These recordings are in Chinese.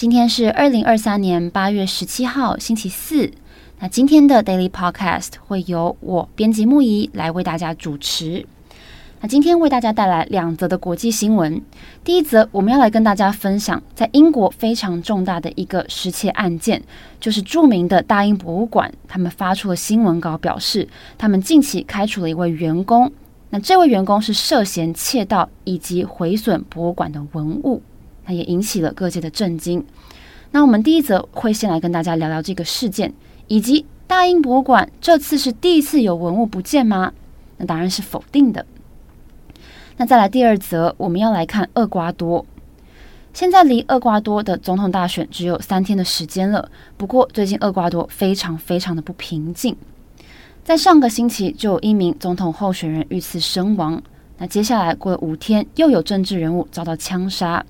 今天是二零二三年八月十七号，星期四。那今天的 Daily Podcast 会由我编辑木仪来为大家主持。那今天为大家带来两则的国际新闻。第一则，我们要来跟大家分享，在英国非常重大的一个失窃案件，就是著名的大英博物馆，他们发出了新闻稿，表示他们近期开除了一位员工。那这位员工是涉嫌窃盗以及毁损博物馆的文物，也引起了各界的震惊。那我们第一则会先来跟大家聊聊这个事件。以及大英博物馆这次是第一次有文物不见吗？那当然是否定的。那再来第二则，我们要来看厄瓜多。现在离厄瓜多的总统大选只有三天的时间了。不过最近厄瓜多非常非常的不平静。在上个星期就有一名总统候选人遇刺身亡。那接下来过了五天，又有政治人物遭到枪杀。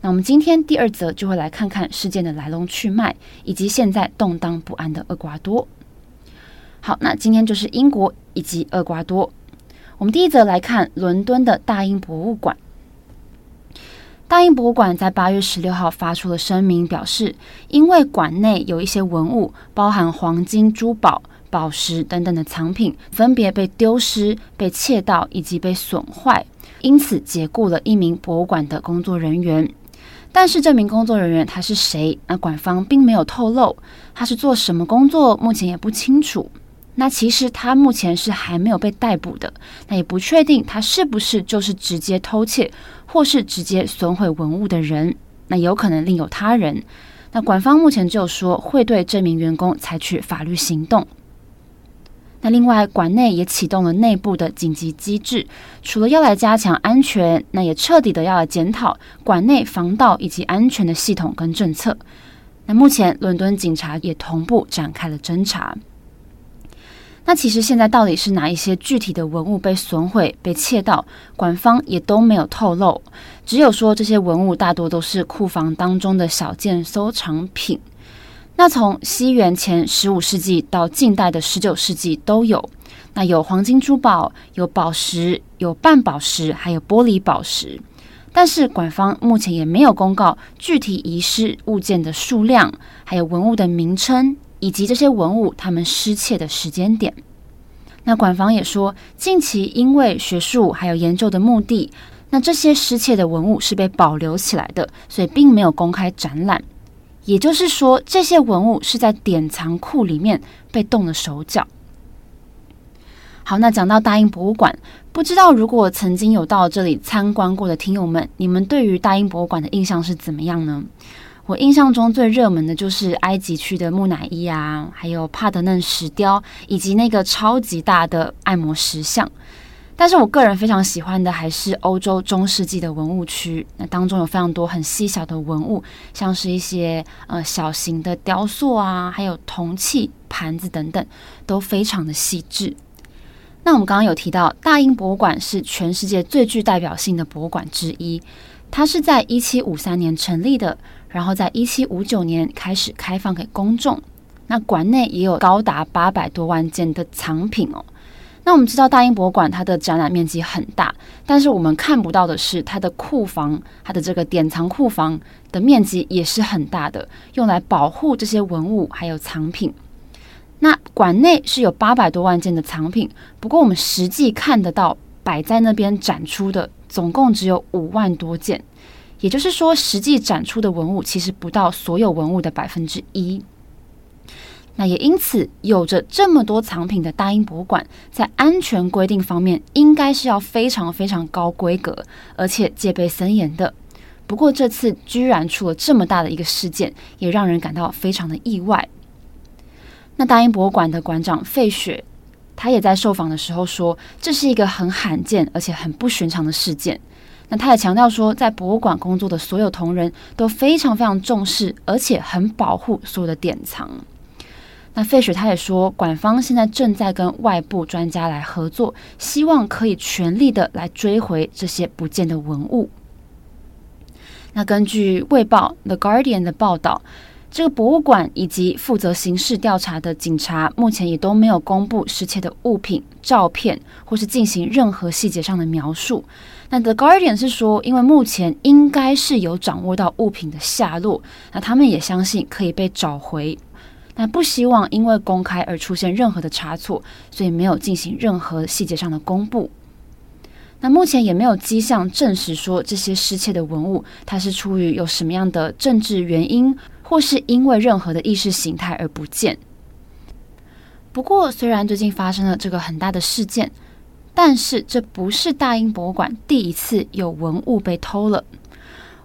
那我们今天第二则就会来看看事件的来龙去脉，以及现在动荡不安的厄瓜多。好，那今天就是英国以及厄瓜多。我们第一则来看伦敦的大英博物馆。大英博物馆在八月十六号发出了声明，表示因为馆内有一些文物，包含黄金、珠宝。宝石等等的藏品分别被丢失、被窃盗以及被损坏，因此解雇了一名博物馆的工作人员。但是这名工作人员他是谁？那馆方并没有透露他是做什么工作，目前也不清楚。那其实他目前是还没有被逮捕的，那也不确定他是不是就是直接偷窃或是直接损毁文物的人。那有可能另有他人。那馆方目前只有说会对这名员工采取法律行动。那另外，馆内也启动了内部的紧急机制，除了要来加强安全，那也彻底的要来检讨馆内防盗以及安全的系统跟政策。那目前，伦敦警察也同步展开了侦查。那其实现在到底是哪一些具体的文物被损毁、被窃盗，馆方也都没有透露，只有说这些文物大多都是库房当中的小件收藏品。那从西元前十五世纪到近代的十九世纪都有，那有黄金珠宝，有宝石，有半宝石，还有玻璃宝石。但是馆方目前也没有公告具体遗失物件的数量，还有文物的名称，以及这些文物他们失窃的时间点。那馆方也说，近期因为学术还有研究的目的，那这些失窃的文物是被保留起来的，所以并没有公开展览。也就是说，这些文物是在典藏库里面被动了手脚。好，那讲到大英博物馆，不知道如果曾经有到这里参观过的听友们，你们对于大英博物馆的印象是怎么样呢？我印象中最热门的就是埃及区的木乃伊啊，还有帕德嫩石雕，以及那个超级大的爱摩石像。但是我个人非常喜欢的还是欧洲中世纪的文物区，那当中有非常多很细小的文物，像是一些呃小型的雕塑啊，还有铜器、盘子等等，都非常的细致。那我们刚刚有提到，大英博物馆是全世界最具代表性的博物馆之一，它是在一七五三年成立的，然后在一七五九年开始开放给公众。那馆内也有高达八百多万件的藏品哦。那我们知道大英博物馆它的展览面积很大，但是我们看不到的是它的库房，它的这个典藏库房的面积也是很大的，用来保护这些文物还有藏品。那馆内是有八百多万件的藏品，不过我们实际看得到摆在那边展出的总共只有五万多件，也就是说，实际展出的文物其实不到所有文物的百分之一。那也因此，有着这么多藏品的大英博物馆，在安全规定方面，应该是要非常非常高规格，而且戒备森严的。不过这次居然出了这么大的一个事件，也让人感到非常的意外。那大英博物馆的馆长费雪，他也在受访的时候说，这是一个很罕见而且很不寻常的事件。那他也强调说，在博物馆工作的所有同仁都非常非常重视，而且很保护所有的典藏。那费雪他也说，馆方现在正在跟外部专家来合作，希望可以全力的来追回这些不见的文物。那根据《卫报》The Guardian 的报道，这个博物馆以及负责刑事调查的警察目前也都没有公布失窃的物品、照片，或是进行任何细节上的描述。那 The Guardian 是说，因为目前应该是有掌握到物品的下落，那他们也相信可以被找回。但不希望因为公开而出现任何的差错，所以没有进行任何细节上的公布。那目前也没有迹象证实说这些失窃的文物，它是出于有什么样的政治原因，或是因为任何的意识形态而不见。不过，虽然最近发生了这个很大的事件，但是这不是大英博物馆第一次有文物被偷了。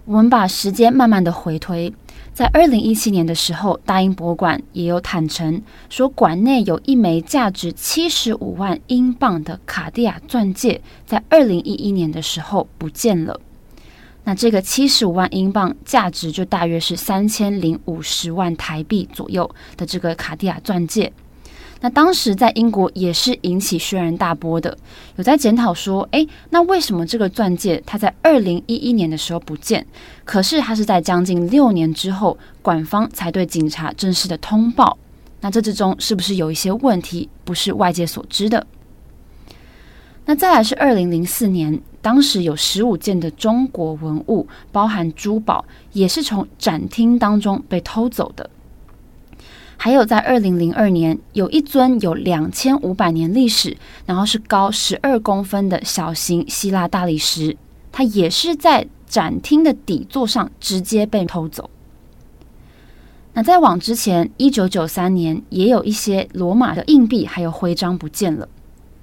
我们把时间慢慢的回推。在二零一七年的时候，大英博物馆也有坦承说，馆内有一枚价值七十五万英镑的卡地亚钻戒，在二零一一年的时候不见了。那这个七十五万英镑价值就大约是三千零五十万台币左右的这个卡地亚钻戒。那当时在英国也是引起轩然大波的，有在检讨说，诶，那为什么这个钻戒它在二零一一年的时候不见，可是它是在将近六年之后，馆方才对警察正式的通报？那这之中是不是有一些问题，不是外界所知的？那再来是二零零四年，当时有十五件的中国文物，包含珠宝，也是从展厅当中被偷走的。还有，在二零零二年，有一尊有两千五百年历史，然后是高十二公分的小型希腊大理石，它也是在展厅的底座上直接被偷走。那在往之前，一九九三年，也有一些罗马的硬币还有徽章不见了。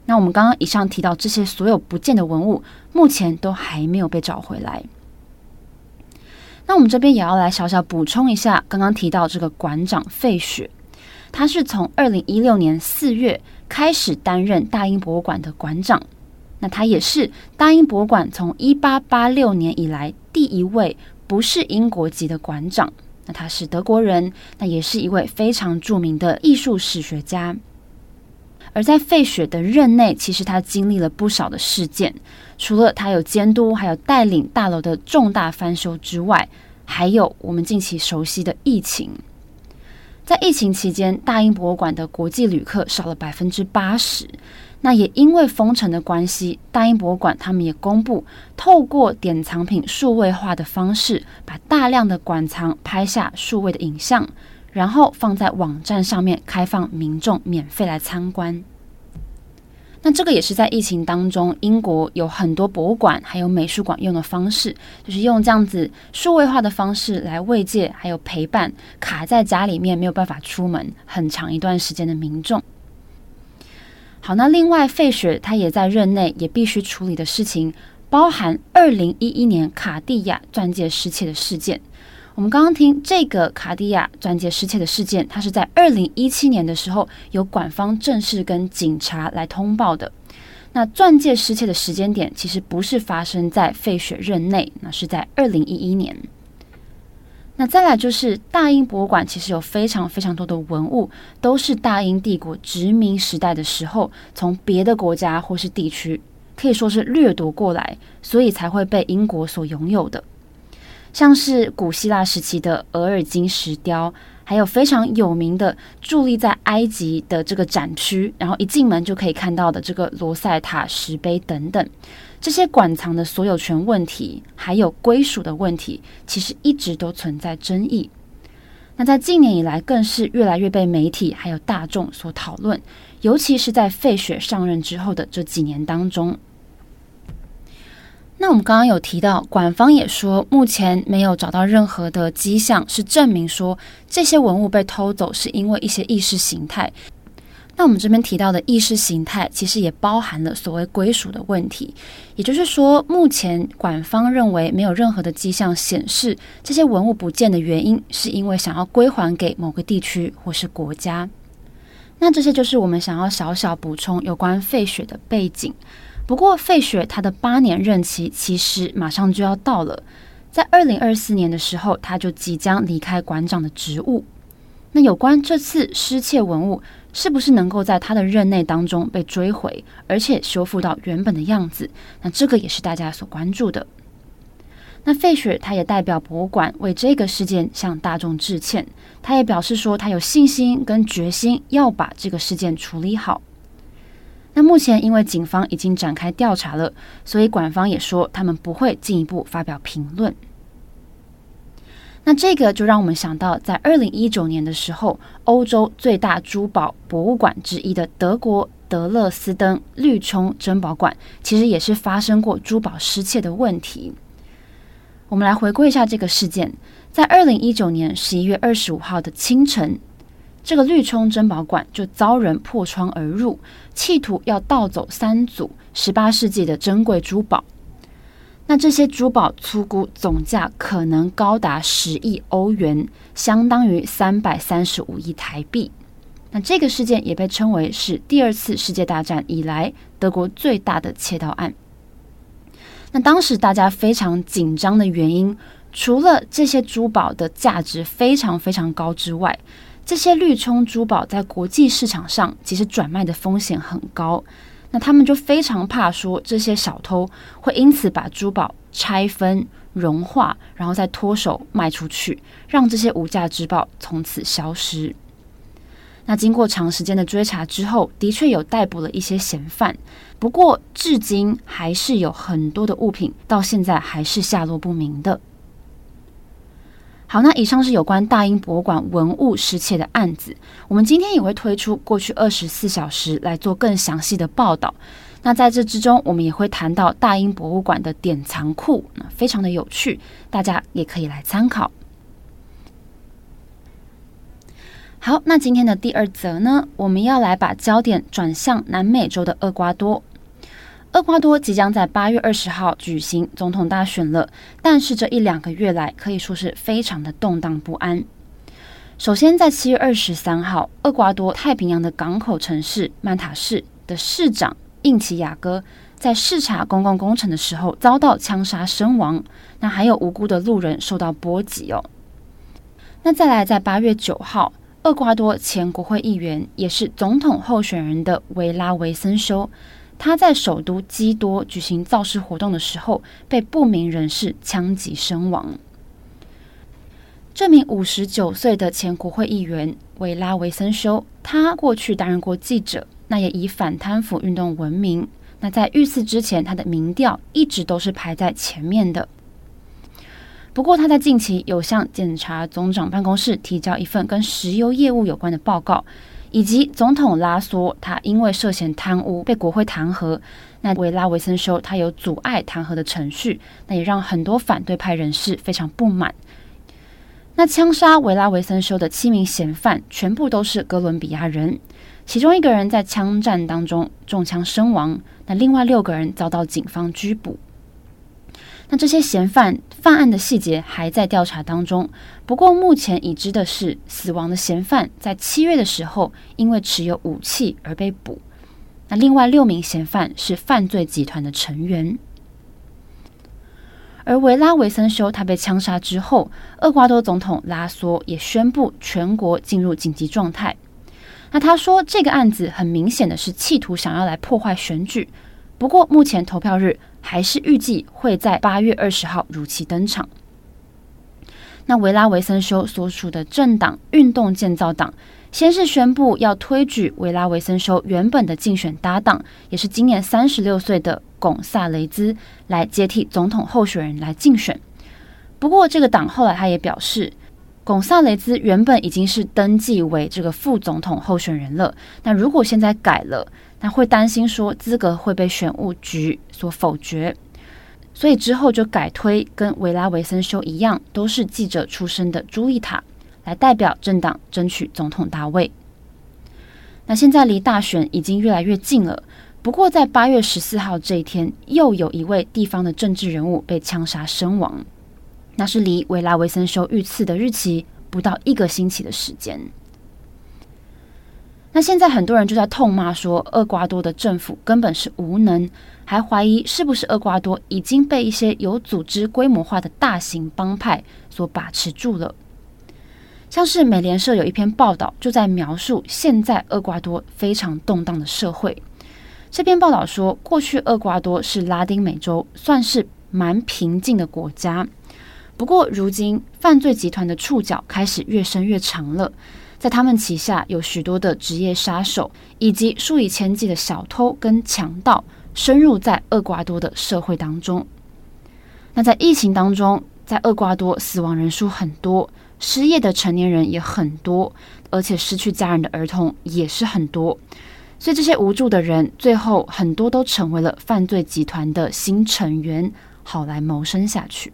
那我们刚刚以上提到这些所有不见的文物，目前都还没有被找回来。那我们这边也要来小小补充一下，刚刚提到这个馆长费雪，他是从二零一六年四月开始担任大英博物馆的馆长。那他也是大英博物馆从一八八六年以来第一位不是英国籍的馆长。那他是德国人，那也是一位非常著名的艺术史学家。而在费雪的任内，其实他经历了不少的事件。除了他有监督，还有带领大楼的重大翻修之外，还有我们近期熟悉的疫情。在疫情期间，大英博物馆的国际旅客少了百分之八十。那也因为封城的关系，大英博物馆他们也公布，透过典藏品数位化的方式，把大量的馆藏拍下数位的影像。然后放在网站上面，开放民众免费来参观。那这个也是在疫情当中，英国有很多博物馆还有美术馆用的方式，就是用这样子数位化的方式来慰藉还有陪伴卡在家里面没有办法出门很长一段时间的民众。好，那另外费雪他也在任内也必须处理的事情，包含二零一一年卡地亚钻戒失窃的事件。我们刚刚听这个卡地亚钻戒失窃的事件，它是在二零一七年的时候，由馆方正式跟警察来通报的。那钻戒失窃的时间点，其实不是发生在费雪任内，那是在二零一一年。那再来就是大英博物馆，其实有非常非常多的文物，都是大英帝国殖民时代的时候，从别的国家或是地区，可以说是掠夺过来，所以才会被英国所拥有的。像是古希腊时期的额尔金石雕，还有非常有名的伫立在埃及的这个展区，然后一进门就可以看到的这个罗塞塔石碑等等，这些馆藏的所有权问题，还有归属的问题，其实一直都存在争议。那在近年以来，更是越来越被媒体还有大众所讨论，尤其是在费雪上任之后的这几年当中。那我们刚刚有提到，馆方也说，目前没有找到任何的迹象是证明说这些文物被偷走是因为一些意识形态。那我们这边提到的意识形态，其实也包含了所谓归属的问题。也就是说，目前馆方认为没有任何的迹象显示这些文物不见的原因是因为想要归还给某个地区或是国家。那这些就是我们想要小小补充有关费雪的背景。不过，费雪他的八年任期其实马上就要到了，在二零二四年的时候，他就即将离开馆长的职务。那有关这次失窃文物是不是能够在他的任内当中被追回，而且修复到原本的样子？那这个也是大家所关注的。那费雪他也代表博物馆为这个事件向大众致歉，他也表示说他有信心跟决心要把这个事件处理好。那目前因为警方已经展开调查了，所以馆方也说他们不会进一步发表评论。那这个就让我们想到，在二零一九年的时候，欧洲最大珠宝博物馆之一的德国德勒斯登绿冲珍宝馆，其实也是发生过珠宝失窃的问题。我们来回顾一下这个事件，在二零一九年十一月二十五号的清晨，这个绿冲珍宝馆就遭人破窗而入，企图要盗走三组十八世纪的珍贵珠宝。那这些珠宝粗估总价可能高达十亿欧元，相当于三百三十五亿台币。那这个事件也被称为是第二次世界大战以来德国最大的窃盗案。那当时大家非常紧张的原因，除了这些珠宝的价值非常非常高之外，这些绿冲珠宝在国际市场上其实转卖的风险很高。那他们就非常怕说这些小偷会因此把珠宝拆分、融化，然后再脱手卖出去，让这些无价之宝从此消失。那经过长时间的追查之后，的确有逮捕了一些嫌犯。不过，至今还是有很多的物品到现在还是下落不明的。好，那以上是有关大英博物馆文物失窃的案子。我们今天也会推出过去二十四小时来做更详细的报道。那在这之中，我们也会谈到大英博物馆的典藏库，那非常的有趣，大家也可以来参考。好，那今天的第二则呢，我们要来把焦点转向南美洲的厄瓜多。厄瓜多即将在八月二十号举行总统大选了，但是这一两个月来可以说是非常的动荡不安。首先，在七月二十三号，厄瓜多太平洋的港口城市曼塔市的市长印奇亚哥在视察公共工程的时候遭到枪杀身亡，那还有无辜的路人受到波及哦。那再来，在八月九号。厄瓜多前国会议员也是总统候选人的维拉维森修，他在首都基多举行造势活动的时候，被不明人士枪击身亡。这名五十九岁的前国会议员维拉维森修，他过去担任过记者，那也以反贪腐运动闻名。那在遇刺之前，他的民调一直都是排在前面的。不过，他在近期有向检察总长办公室提交一份跟石油业务有关的报告，以及总统拉索他因为涉嫌贪污被国会弹劾。那维拉维森修他有阻碍弹劾的程序，那也让很多反对派人士非常不满。那枪杀维拉维森修的七名嫌犯全部都是哥伦比亚人，其中一个人在枪战当中中枪身亡，那另外六个人遭到警方拘捕。那这些嫌犯犯案的细节还在调查当中。不过目前已知的是，死亡的嫌犯在七月的时候因为持有武器而被捕。那另外六名嫌犯是犯罪集团的成员。而维拉维森修他被枪杀之后，厄瓜多总统拉索也宣布全国进入紧急状态。那他说，这个案子很明显的是企图想要来破坏选举。不过目前投票日。还是预计会在八月二十号如期登场。那维拉维森修所属的政党运动建造党，先是宣布要推举维拉维森修原本的竞选搭档，也是今年三十六岁的巩萨雷兹来接替总统候选人来竞选。不过，这个党后来他也表示，巩萨雷兹原本已经是登记为这个副总统候选人了。那如果现在改了，那会担心说资格会被选务局所否决，所以之后就改推跟维拉维森修一样，都是记者出身的朱莉塔来代表政党争取总统大位。那现在离大选已经越来越近了，不过在八月十四号这一天，又有一位地方的政治人物被枪杀身亡，那是离维拉维森修遇刺的日期不到一个星期的时间。那现在很多人就在痛骂说，厄瓜多的政府根本是无能，还怀疑是不是厄瓜多已经被一些有组织、规模化的大型帮派所把持住了。像是美联社有一篇报道，就在描述现在厄瓜多非常动荡的社会。这篇报道说，过去厄瓜多是拉丁美洲算是蛮平静的国家，不过如今犯罪集团的触角开始越伸越长了，在他们旗下有许多的职业杀手，以及数以千计的小偷跟强盗，深入在厄瓜多的社会当中。那在疫情当中，在厄瓜多死亡人数很多，失业的成年人也很多，而且失去家人的儿童也是很多。所以这些无助的人，最后很多都成为了犯罪集团的新成员，好来谋生下去。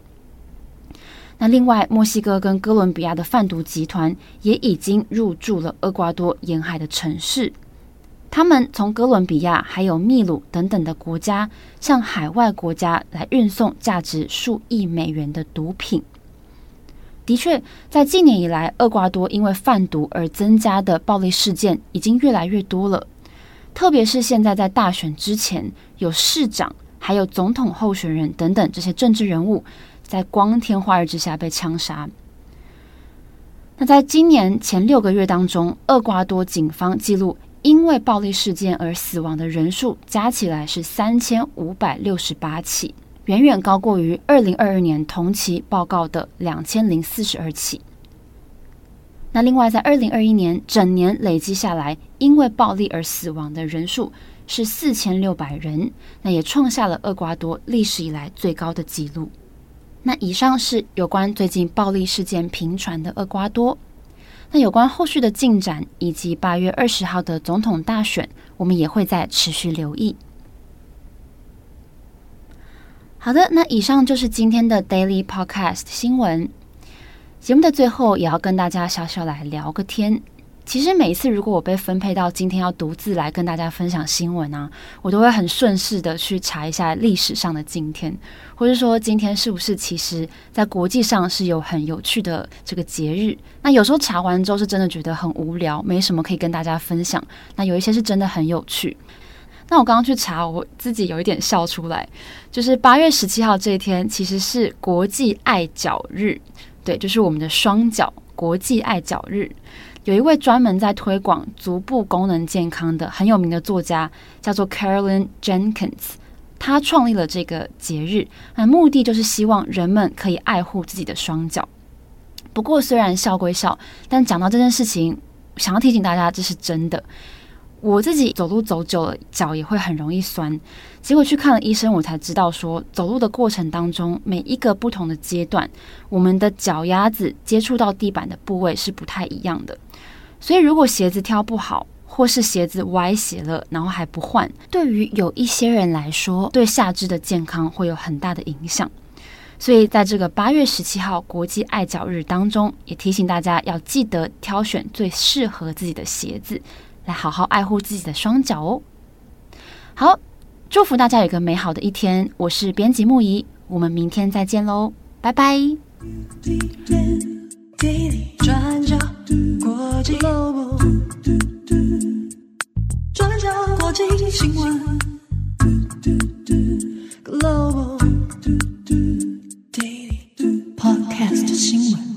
那另外，墨西哥跟哥伦比亚的贩毒集团也已经入驻了厄瓜多沿海的城市。他们从哥伦比亚还有秘鲁等等的国家，向海外国家来运送价值数亿美元的毒品。的确，在近年以来，厄瓜多因为贩毒而增加的暴力事件已经越来越多了。特别是现在在大选之前，有市长、还有总统候选人等等这些政治人物，在光天化日之下被枪杀。那在今年前六个月当中，厄瓜多警方记录因为暴力事件而死亡的人数加起来是三千五百六十八起，远远高过于二零二二年同期报告的两千零四十二起。那另外，在二零二一年整年累计下来，因为暴力而死亡的人数是四千六百人，那也创下了厄瓜多历史以来最高的纪录。那以上是有关最近暴力事件频传的厄瓜多。那有关后续的进展以及八月二十号的总统大选，我们也会再持续留意。好的，那以上就是今天的 Daily Podcast 新闻。节目的最后，也要跟大家小小来聊个天。其实每一次，如果我被分配到今天要独自来跟大家分享新闻啊，我都会很顺势的去查一下历史上的今天，或者说今天是不是其实在国际上是有很有趣的这个节日。那有时候查完之后是真的觉得很无聊，没什么可以跟大家分享。那有一些是真的很有趣。那我刚刚去查，我自己有一点笑出来，就是八月十七号这一天其实是国际爱脚日。对，就是我们的双脚国际爱脚日，有一位专门在推广足部功能健康的很有名的作家，叫做 Carolyn Jenkins，他创立了这个节日，那目的就是希望人们可以爱护自己的双脚。不过虽然笑归笑，但讲到这件事情，想要提醒大家，这是真的。我自己走路走久了，脚也会很容易酸。结果去看了医生，我才知道说，走路的过程当中，每一个不同的阶段，我们的脚丫子接触到地板的部位是不太一样的。所以，如果鞋子挑不好，或是鞋子歪斜了，然后还不换，对于有一些人来说，对下肢的健康会有很大的影响。所以，在这个八月十七号国际爱脚日当中，也提醒大家要记得挑选最适合自己的鞋子。来好好爱护自己的双脚哦。好，祝福大家有个美好的一天。我是编辑木仪，我们明天再见喽，拜拜。Podcast 新闻。